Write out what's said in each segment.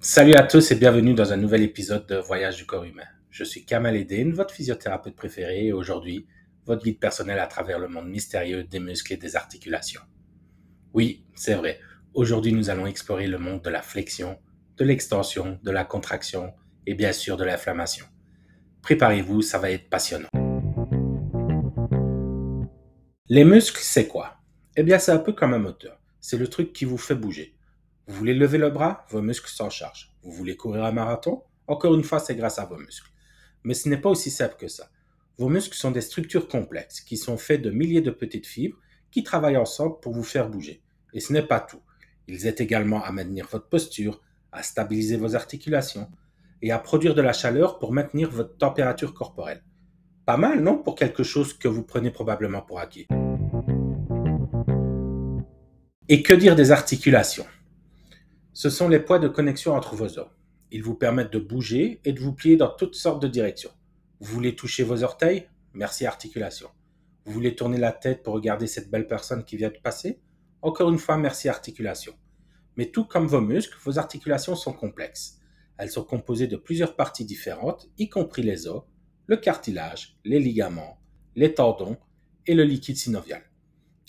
Salut à tous et bienvenue dans un nouvel épisode de Voyage du corps humain. Je suis Kamal Eden, votre physiothérapeute préféré et aujourd'hui, votre guide personnel à travers le monde mystérieux des muscles et des articulations. Oui, c'est vrai. Aujourd'hui, nous allons explorer le monde de la flexion, de l'extension, de la contraction et bien sûr de l'inflammation. Préparez-vous, ça va être passionnant. Les muscles, c'est quoi? Eh bien, c'est un peu comme un moteur. C'est le truc qui vous fait bouger. Vous voulez lever le bras Vos muscles s'en chargent. Vous voulez courir un marathon Encore une fois, c'est grâce à vos muscles. Mais ce n'est pas aussi simple que ça. Vos muscles sont des structures complexes qui sont faites de milliers de petites fibres qui travaillent ensemble pour vous faire bouger. Et ce n'est pas tout. Ils aident également à maintenir votre posture, à stabiliser vos articulations et à produire de la chaleur pour maintenir votre température corporelle. Pas mal, non, pour quelque chose que vous prenez probablement pour acquis. Et que dire des articulations? Ce sont les poids de connexion entre vos os. Ils vous permettent de bouger et de vous plier dans toutes sortes de directions. Vous voulez toucher vos orteils? Merci articulation. Vous voulez tourner la tête pour regarder cette belle personne qui vient de passer? Encore une fois, merci articulation. Mais tout comme vos muscles, vos articulations sont complexes. Elles sont composées de plusieurs parties différentes, y compris les os, le cartilage, les ligaments, les tendons et le liquide synovial.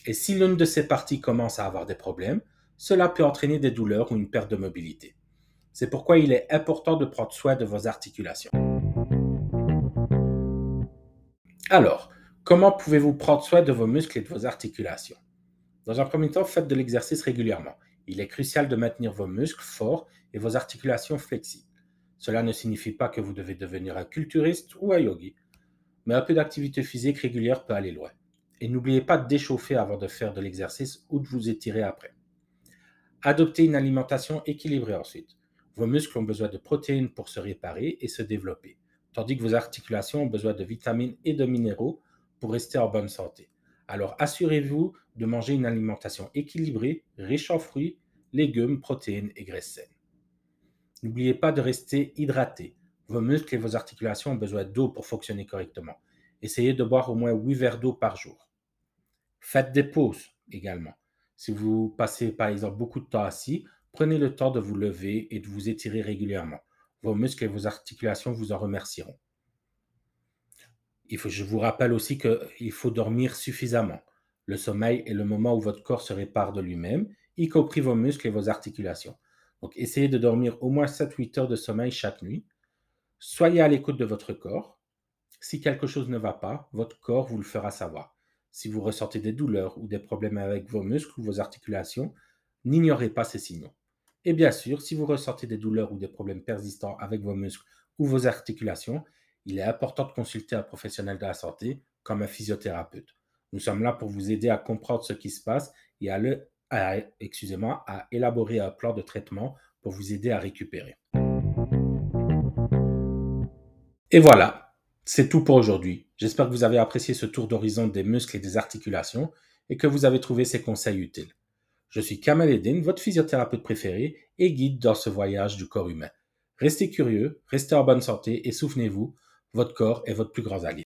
Et si l'une de ces parties commence à avoir des problèmes, cela peut entraîner des douleurs ou une perte de mobilité. C'est pourquoi il est important de prendre soin de vos articulations. Alors, comment pouvez-vous prendre soin de vos muscles et de vos articulations? Dans un premier temps, faites de l'exercice régulièrement. Il est crucial de maintenir vos muscles forts et vos articulations flexibles. Cela ne signifie pas que vous devez devenir un culturiste ou un yogi, mais un peu d'activité physique régulière peut aller loin. Et n'oubliez pas de déchauffer avant de faire de l'exercice ou de vous étirer après. Adoptez une alimentation équilibrée ensuite. Vos muscles ont besoin de protéines pour se réparer et se développer, tandis que vos articulations ont besoin de vitamines et de minéraux pour rester en bonne santé. Alors assurez-vous de manger une alimentation équilibrée, riche en fruits, légumes, protéines et graisses saines. N'oubliez pas de rester hydraté. Vos muscles et vos articulations ont besoin d'eau pour fonctionner correctement. Essayez de boire au moins 8 verres d'eau par jour. Faites des pauses également. Si vous passez par exemple beaucoup de temps assis, prenez le temps de vous lever et de vous étirer régulièrement. Vos muscles et vos articulations vous en remercieront. Il faut, je vous rappelle aussi qu'il faut dormir suffisamment. Le sommeil est le moment où votre corps se répare de lui-même, y compris vos muscles et vos articulations. Donc essayez de dormir au moins 7-8 heures de sommeil chaque nuit. Soyez à l'écoute de votre corps. Si quelque chose ne va pas, votre corps vous le fera savoir. Si vous ressentez des douleurs ou des problèmes avec vos muscles ou vos articulations, n'ignorez pas ces signaux. Et bien sûr, si vous ressentez des douleurs ou des problèmes persistants avec vos muscles ou vos articulations, il est important de consulter un professionnel de la santé comme un physiothérapeute. Nous sommes là pour vous aider à comprendre ce qui se passe et à, à élaborer un plan de traitement pour vous aider à récupérer. Et voilà, c'est tout pour aujourd'hui. J'espère que vous avez apprécié ce tour d'horizon des muscles et des articulations et que vous avez trouvé ces conseils utiles. Je suis Kamal Eddin, votre physiothérapeute préféré et guide dans ce voyage du corps humain. Restez curieux, restez en bonne santé et souvenez-vous, votre corps est votre plus grand allié.